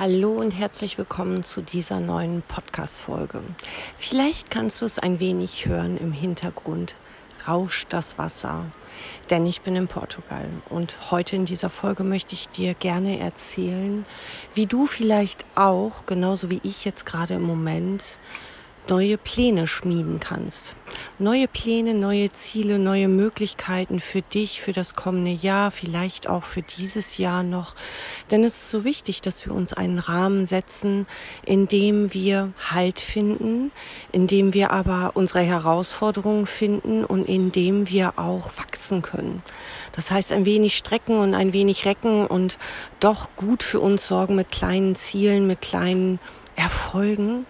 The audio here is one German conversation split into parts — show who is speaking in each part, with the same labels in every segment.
Speaker 1: Hallo und herzlich willkommen zu dieser neuen Podcast-Folge. Vielleicht kannst du es ein wenig hören im Hintergrund. Rauscht das Wasser. Denn ich bin in Portugal und heute in dieser Folge möchte ich dir gerne erzählen, wie du vielleicht auch, genauso wie ich jetzt gerade im Moment, neue Pläne schmieden kannst. Neue Pläne, neue Ziele, neue Möglichkeiten für dich, für das kommende Jahr, vielleicht auch für dieses Jahr noch. Denn es ist so wichtig, dass wir uns einen Rahmen setzen, in dem wir Halt finden, in dem wir aber unsere Herausforderungen finden und in dem wir auch wachsen können. Das heißt, ein wenig strecken und ein wenig recken und doch gut für uns sorgen mit kleinen Zielen, mit kleinen Erfolgen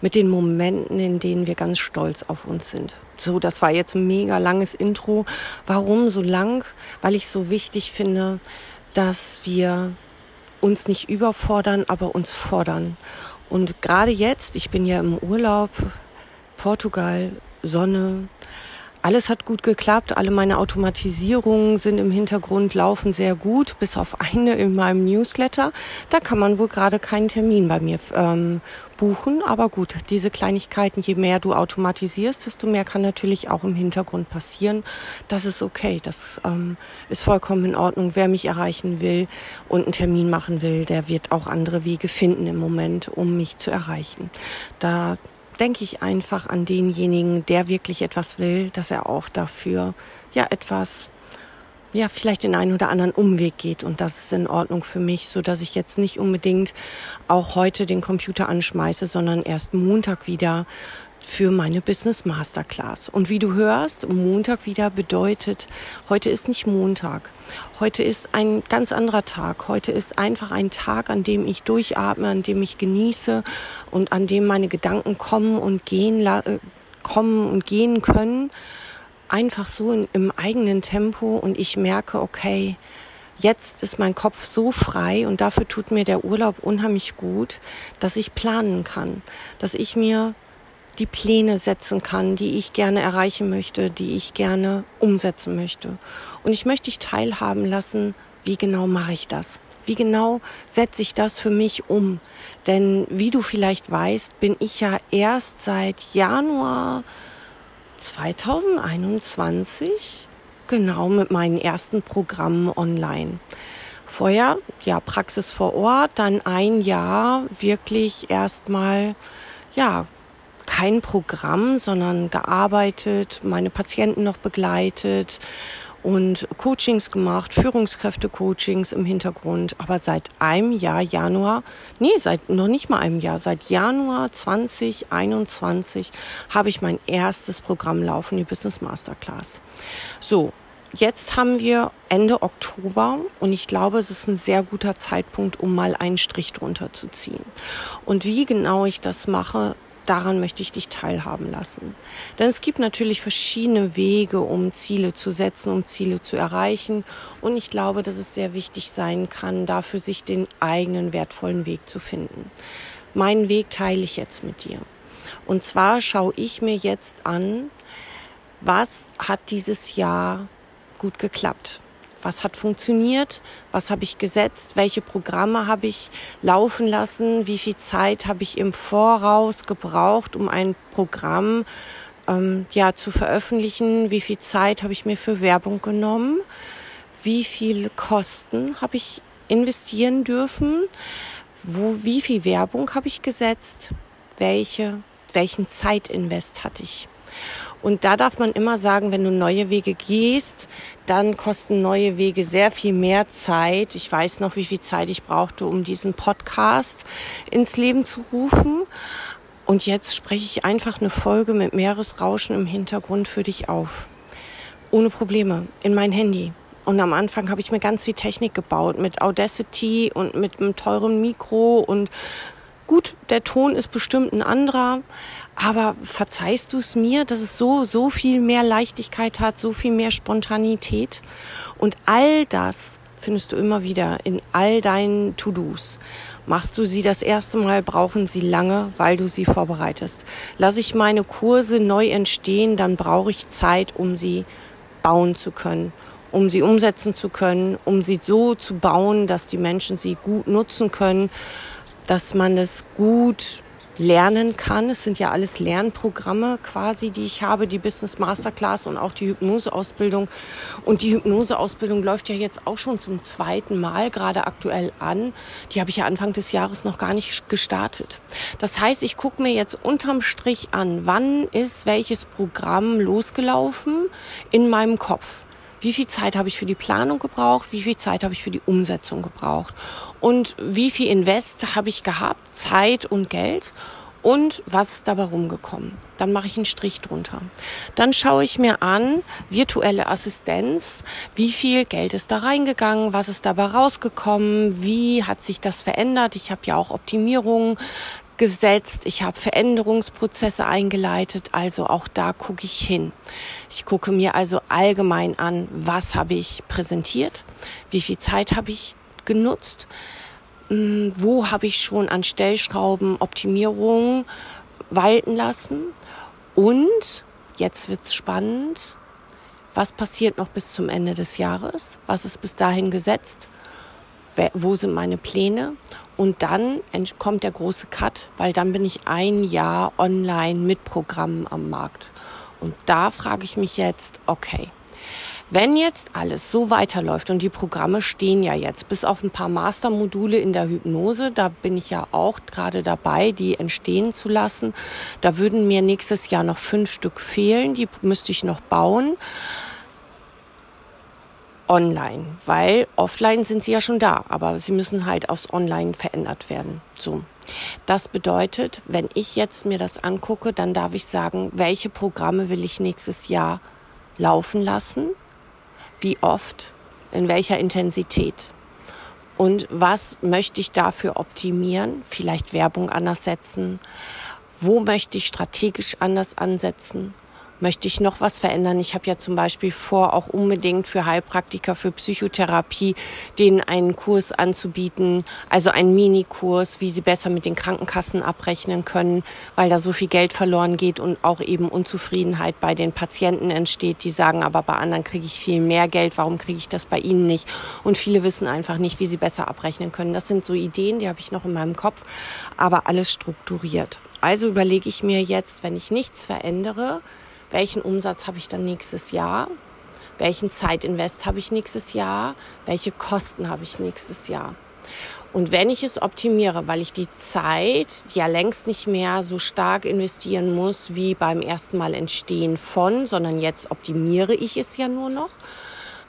Speaker 1: mit den Momenten, in denen wir ganz stolz auf uns sind. So, das war jetzt ein mega langes Intro. Warum so lang? Weil ich so wichtig finde, dass wir uns nicht überfordern, aber uns fordern. Und gerade jetzt, ich bin ja im Urlaub, Portugal, Sonne, alles hat gut geklappt, alle meine Automatisierungen sind im Hintergrund, laufen sehr gut, bis auf eine in meinem Newsletter. Da kann man wohl gerade keinen Termin bei mir ähm, buchen, aber gut, diese Kleinigkeiten, je mehr du automatisierst, desto mehr kann natürlich auch im Hintergrund passieren. Das ist okay, das ähm, ist vollkommen in Ordnung. Wer mich erreichen will und einen Termin machen will, der wird auch andere Wege finden im Moment, um mich zu erreichen. Da denke ich einfach an denjenigen, der wirklich etwas will, dass er auch dafür ja etwas ja, vielleicht den einen oder anderen Umweg geht. Und das ist in Ordnung für mich, so dass ich jetzt nicht unbedingt auch heute den Computer anschmeiße, sondern erst Montag wieder für meine Business Masterclass. Und wie du hörst, Montag wieder bedeutet, heute ist nicht Montag. Heute ist ein ganz anderer Tag. Heute ist einfach ein Tag, an dem ich durchatme, an dem ich genieße und an dem meine Gedanken kommen und gehen, äh, kommen und gehen können. Einfach so in, im eigenen Tempo und ich merke, okay, jetzt ist mein Kopf so frei und dafür tut mir der Urlaub unheimlich gut, dass ich planen kann, dass ich mir die Pläne setzen kann, die ich gerne erreichen möchte, die ich gerne umsetzen möchte. Und ich möchte dich teilhaben lassen, wie genau mache ich das? Wie genau setze ich das für mich um? Denn wie du vielleicht weißt, bin ich ja erst seit Januar 2021 genau mit meinen ersten Programmen online. Vorher, ja, Praxis vor Ort, dann ein Jahr wirklich erstmal, ja, kein Programm, sondern gearbeitet, meine Patienten noch begleitet und Coachings gemacht, Führungskräfte-Coachings im Hintergrund. Aber seit einem Jahr, Januar, nee, seit noch nicht mal einem Jahr, seit Januar 2021 habe ich mein erstes Programm laufen, die Business Masterclass. So, Jetzt haben wir Ende Oktober und ich glaube, es ist ein sehr guter Zeitpunkt, um mal einen Strich drunter zu ziehen. Und wie genau ich das mache, daran möchte ich dich teilhaben lassen. Denn es gibt natürlich verschiedene Wege, um Ziele zu setzen, um Ziele zu erreichen. Und ich glaube, dass es sehr wichtig sein kann, dafür sich den eigenen wertvollen Weg zu finden. Meinen Weg teile ich jetzt mit dir. Und zwar schaue ich mir jetzt an, was hat dieses Jahr gut geklappt? Was hat funktioniert, was habe ich gesetzt, welche Programme habe ich laufen lassen, wie viel Zeit habe ich im Voraus gebraucht, um ein Programm ähm, ja zu veröffentlichen, wie viel Zeit habe ich mir für Werbung genommen, wie viel Kosten habe ich investieren dürfen, wo wie viel Werbung habe ich gesetzt, welche welchen Zeitinvest hatte ich. Und da darf man immer sagen, wenn du neue Wege gehst, dann kosten neue Wege sehr viel mehr Zeit. Ich weiß noch, wie viel Zeit ich brauchte, um diesen Podcast ins Leben zu rufen. Und jetzt spreche ich einfach eine Folge mit Meeresrauschen im Hintergrund für dich auf. Ohne Probleme. In mein Handy. Und am Anfang habe ich mir ganz viel Technik gebaut mit Audacity und mit einem teuren Mikro und gut, der Ton ist bestimmt ein anderer, aber verzeihst du es mir, dass es so, so viel mehr Leichtigkeit hat, so viel mehr Spontanität? Und all das findest du immer wieder in all deinen To-Dos. Machst du sie das erste Mal, brauchen sie lange, weil du sie vorbereitest. Lass ich meine Kurse neu entstehen, dann brauche ich Zeit, um sie bauen zu können, um sie umsetzen zu können, um sie so zu bauen, dass die Menschen sie gut nutzen können dass man es gut lernen kann. Es sind ja alles Lernprogramme quasi, die ich habe, die Business Masterclass und auch die Hypnoseausbildung. Und die Hypnoseausbildung läuft ja jetzt auch schon zum zweiten Mal gerade aktuell an. Die habe ich ja Anfang des Jahres noch gar nicht gestartet. Das heißt, ich gucke mir jetzt unterm Strich an, wann ist welches Programm losgelaufen in meinem Kopf wie viel Zeit habe ich für die Planung gebraucht, wie viel Zeit habe ich für die Umsetzung gebraucht? Und wie viel Invest habe ich gehabt, Zeit und Geld? Und was ist dabei rumgekommen. Dann mache ich einen Strich drunter. Dann schaue ich mir an, virtuelle Assistenz, wie viel Geld ist da reingegangen, was ist dabei rausgekommen, wie hat sich das verändert. Ich habe ja auch Optimierungen gesetzt, ich habe Veränderungsprozesse eingeleitet, also auch da gucke ich hin. Ich gucke mir also allgemein an, was habe ich präsentiert, wie viel Zeit habe ich genutzt, hm, wo habe ich schon an Stellschrauben Optimierungen walten lassen? Und jetzt wird's spannend, was passiert noch bis zum Ende des Jahres, was ist bis dahin gesetzt wo sind meine Pläne? Und dann kommt der große Cut, weil dann bin ich ein Jahr online mit Programmen am Markt. Und da frage ich mich jetzt, okay, wenn jetzt alles so weiterläuft und die Programme stehen ja jetzt, bis auf ein paar Mastermodule in der Hypnose, da bin ich ja auch gerade dabei, die entstehen zu lassen. Da würden mir nächstes Jahr noch fünf Stück fehlen, die müsste ich noch bauen online, weil offline sind sie ja schon da, aber sie müssen halt aufs Online verändert werden. So. Das bedeutet, wenn ich jetzt mir das angucke, dann darf ich sagen, welche Programme will ich nächstes Jahr laufen lassen? Wie oft? In welcher Intensität? Und was möchte ich dafür optimieren? Vielleicht Werbung anders setzen? Wo möchte ich strategisch anders ansetzen? Möchte ich noch was verändern. Ich habe ja zum Beispiel vor, auch unbedingt für Heilpraktiker, für Psychotherapie, denen einen Kurs anzubieten, also einen Minikurs, wie sie besser mit den Krankenkassen abrechnen können, weil da so viel Geld verloren geht und auch eben Unzufriedenheit bei den Patienten entsteht, die sagen, aber bei anderen kriege ich viel mehr Geld, warum kriege ich das bei ihnen nicht? Und viele wissen einfach nicht, wie sie besser abrechnen können. Das sind so Ideen, die habe ich noch in meinem Kopf, aber alles strukturiert. Also überlege ich mir jetzt, wenn ich nichts verändere, welchen Umsatz habe ich dann nächstes Jahr, welchen Zeitinvest habe ich nächstes Jahr, welche Kosten habe ich nächstes Jahr. Und wenn ich es optimiere, weil ich die Zeit ja längst nicht mehr so stark investieren muss wie beim ersten Mal entstehen von, sondern jetzt optimiere ich es ja nur noch,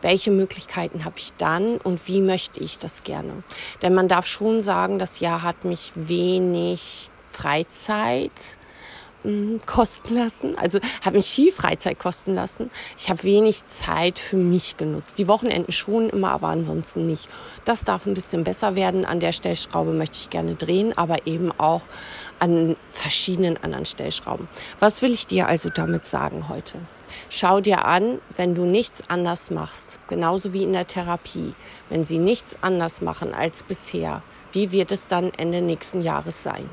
Speaker 1: welche Möglichkeiten habe ich dann und wie möchte ich das gerne? Denn man darf schon sagen, das Jahr hat mich wenig Freizeit Mm, kosten lassen. Also habe mich viel Freizeit kosten lassen. Ich habe wenig Zeit für mich genutzt. Die Wochenenden schon immer, aber ansonsten nicht. Das darf ein bisschen besser werden. An der Stellschraube möchte ich gerne drehen, aber eben auch an verschiedenen anderen Stellschrauben. Was will ich dir also damit sagen heute? Schau dir an, wenn du nichts anders machst, genauso wie in der Therapie, wenn sie nichts anders machen als bisher, wie wird es dann Ende nächsten Jahres sein?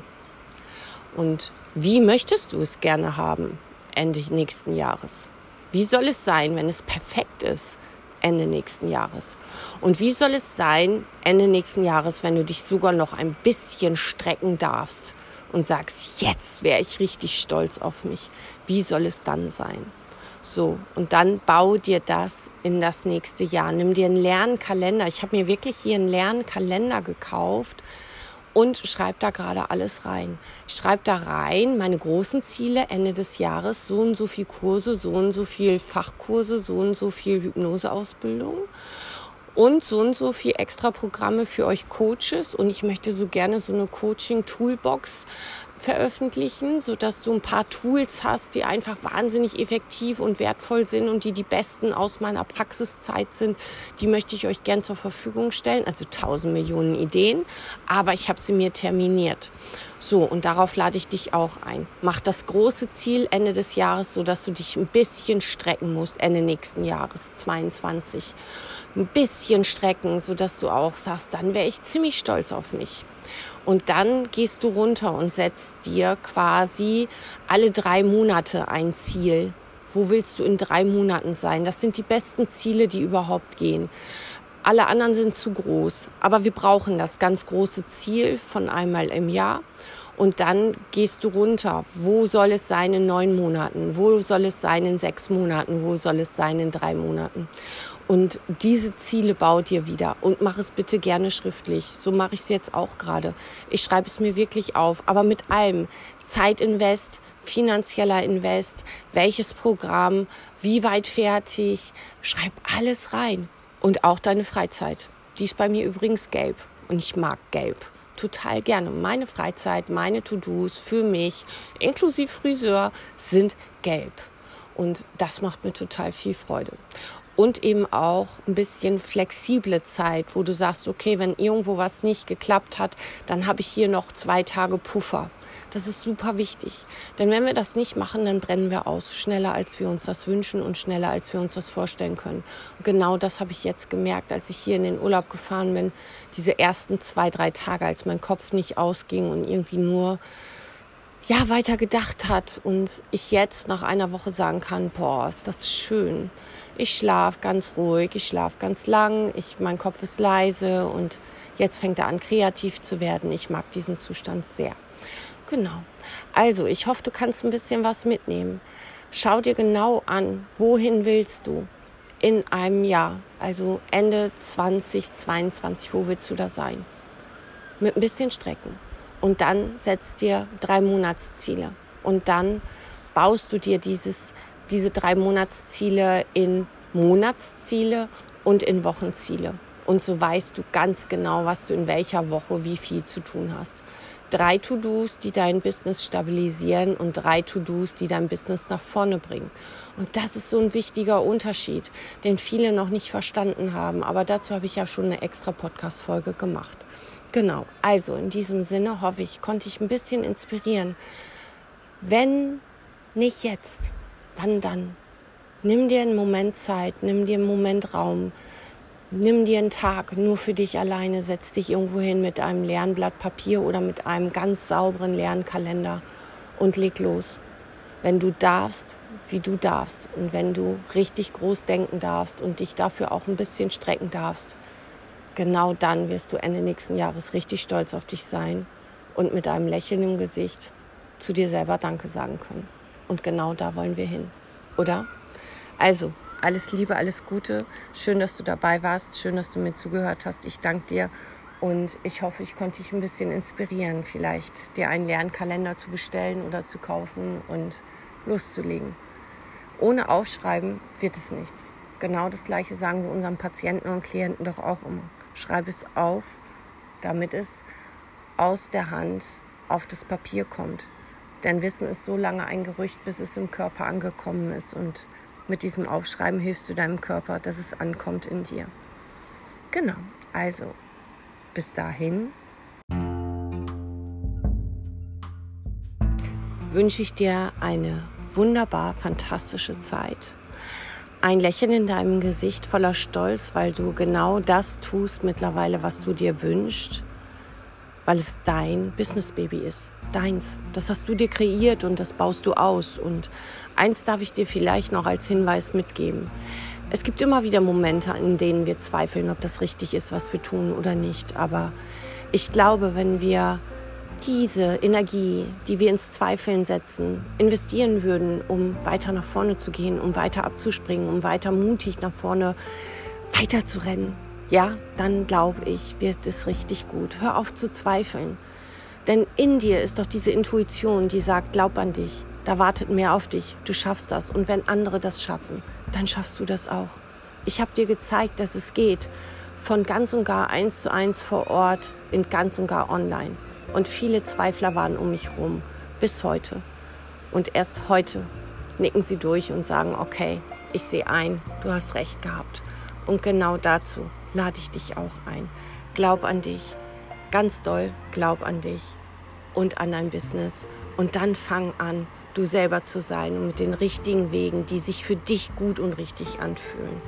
Speaker 1: Und wie möchtest du es gerne haben Ende nächsten Jahres? Wie soll es sein, wenn es perfekt ist Ende nächsten Jahres? Und wie soll es sein Ende nächsten Jahres, wenn du dich sogar noch ein bisschen strecken darfst und sagst, jetzt wäre ich richtig stolz auf mich? Wie soll es dann sein? So, und dann bau dir das in das nächste Jahr. Nimm dir einen Lernkalender. Ich habe mir wirklich hier einen Lernkalender gekauft und schreibe da gerade alles rein. Ich schreibe da rein meine großen Ziele Ende des Jahres, so und so viel Kurse, so und so viel Fachkurse, so und so viel Hypnoseausbildung und so und so viel extra Programme für euch Coaches und ich möchte so gerne so eine Coaching Toolbox veröffentlichen, so dass du ein paar Tools hast, die einfach wahnsinnig effektiv und wertvoll sind und die die besten aus meiner Praxiszeit sind. Die möchte ich euch gern zur Verfügung stellen. Also tausend Millionen Ideen, aber ich habe sie mir terminiert. So, und darauf lade ich dich auch ein. Mach das große Ziel Ende des Jahres, so dass du dich ein bisschen strecken musst, Ende nächsten Jahres, 22. Ein bisschen strecken, so dass du auch sagst, dann wäre ich ziemlich stolz auf mich. Und dann gehst du runter und setzt dir quasi alle drei Monate ein Ziel. Wo willst du in drei Monaten sein? Das sind die besten Ziele, die überhaupt gehen. Alle anderen sind zu groß. Aber wir brauchen das ganz große Ziel von einmal im Jahr. Und dann gehst du runter. Wo soll es sein in neun Monaten? Wo soll es sein in sechs Monaten? Wo soll es sein in drei Monaten? Und diese Ziele bau dir wieder und mach es bitte gerne schriftlich. So mache ich es jetzt auch gerade. Ich schreibe es mir wirklich auf, aber mit allem. Zeitinvest, finanzieller Invest, welches Programm, wie weit fertig. Schreib alles rein. Und auch deine Freizeit. Die ist bei mir übrigens gelb. Und ich mag gelb total gerne. Meine Freizeit, meine To-Dos für mich, inklusive Friseur, sind gelb. Und das macht mir total viel Freude und eben auch ein bisschen flexible Zeit, wo du sagst, okay, wenn irgendwo was nicht geklappt hat, dann habe ich hier noch zwei Tage Puffer. Das ist super wichtig. Denn wenn wir das nicht machen, dann brennen wir aus. Schneller, als wir uns das wünschen und schneller, als wir uns das vorstellen können. Und genau das habe ich jetzt gemerkt, als ich hier in den Urlaub gefahren bin. Diese ersten zwei, drei Tage, als mein Kopf nicht ausging und irgendwie nur ja, weiter gedacht hat und ich jetzt nach einer Woche sagen kann, boah, ist das schön. Ich schlafe ganz ruhig, ich schlafe ganz lang, ich, mein Kopf ist leise und jetzt fängt er an, kreativ zu werden. Ich mag diesen Zustand sehr. Genau. Also, ich hoffe, du kannst ein bisschen was mitnehmen. Schau dir genau an, wohin willst du in einem Jahr, also Ende 2022, wo willst du da sein? Mit ein bisschen Strecken. Und dann setzt dir drei Monatsziele. Und dann baust du dir dieses, diese drei Monatsziele in Monatsziele und in Wochenziele. Und so weißt du ganz genau, was du in welcher Woche wie viel zu tun hast. Drei To-Dos, die dein Business stabilisieren und drei To-Dos, die dein Business nach vorne bringen. Und das ist so ein wichtiger Unterschied, den viele noch nicht verstanden haben. Aber dazu habe ich ja schon eine extra Podcast-Folge gemacht. Genau, also in diesem Sinne hoffe ich, konnte ich ein bisschen inspirieren. Wenn nicht jetzt, wann dann? Nimm dir einen Moment Zeit, nimm dir einen Moment Raum, nimm dir einen Tag nur für dich alleine, setz dich irgendwo hin mit einem leeren Blatt Papier oder mit einem ganz sauberen leeren Kalender und leg los. Wenn du darfst, wie du darfst und wenn du richtig groß denken darfst und dich dafür auch ein bisschen strecken darfst, genau dann wirst du Ende nächsten Jahres richtig stolz auf dich sein und mit einem Lächeln im Gesicht zu dir selber Danke sagen können. Und genau da wollen wir hin, oder? Also, alles Liebe, alles Gute. Schön, dass du dabei warst. Schön, dass du mir zugehört hast. Ich danke dir und ich hoffe, ich konnte dich ein bisschen inspirieren, vielleicht dir einen leeren Kalender zu bestellen oder zu kaufen und loszulegen. Ohne Aufschreiben wird es nichts. Genau das Gleiche sagen wir unseren Patienten und Klienten doch auch immer. Schreib es auf, damit es aus der Hand auf das Papier kommt. Denn Wissen ist so lange ein Gerücht, bis es im Körper angekommen ist. Und mit diesem Aufschreiben hilfst du deinem Körper, dass es ankommt in dir. Genau, also bis dahin. Wünsche ich dir eine wunderbar fantastische Zeit. Ein Lächeln in deinem Gesicht voller Stolz, weil du genau das tust mittlerweile, was du dir wünschst, weil es dein Business Baby ist, deins. Das hast du dir kreiert und das baust du aus. Und eins darf ich dir vielleicht noch als Hinweis mitgeben. Es gibt immer wieder Momente, in denen wir zweifeln, ob das richtig ist, was wir tun oder nicht. Aber ich glaube, wenn wir diese Energie, die wir ins Zweifeln setzen, investieren würden, um weiter nach vorne zu gehen, um weiter abzuspringen, um weiter mutig nach vorne weiter zu rennen, ja, dann glaube ich, wird es richtig gut. Hör auf zu zweifeln. Denn in dir ist doch diese Intuition, die sagt, glaub an dich, da wartet mehr auf dich, du schaffst das. Und wenn andere das schaffen, dann schaffst du das auch. Ich habe dir gezeigt, dass es geht. Von ganz und gar eins zu eins vor Ort in ganz und gar online. Und viele Zweifler waren um mich herum, bis heute. Und erst heute nicken sie durch und sagen, okay, ich sehe ein, du hast recht gehabt. Und genau dazu lade ich dich auch ein. Glaub an dich, ganz doll glaub an dich und an dein Business. Und dann fang an, du selber zu sein und mit den richtigen Wegen, die sich für dich gut und richtig anfühlen.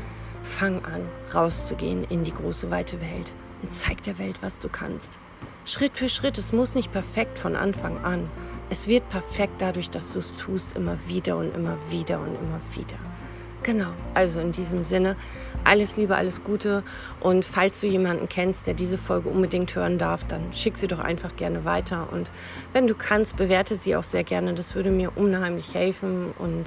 Speaker 1: Fang an, rauszugehen in die große weite Welt und zeig der Welt, was du kannst. Schritt für Schritt. Es muss nicht perfekt von Anfang an. Es wird perfekt dadurch, dass du es tust, immer wieder und immer wieder und immer wieder. Genau, also in diesem Sinne, alles Liebe, alles Gute. Und falls du jemanden kennst, der diese Folge unbedingt hören darf, dann schick sie doch einfach gerne weiter. Und wenn du kannst, bewerte sie auch sehr gerne. Das würde mir unheimlich helfen. Und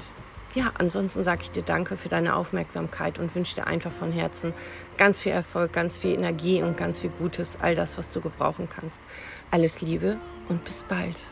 Speaker 1: ja, ansonsten sage ich dir danke für deine Aufmerksamkeit und wünsche dir einfach von Herzen ganz viel Erfolg, ganz viel Energie und ganz viel Gutes, all das, was du gebrauchen kannst. Alles Liebe und bis bald.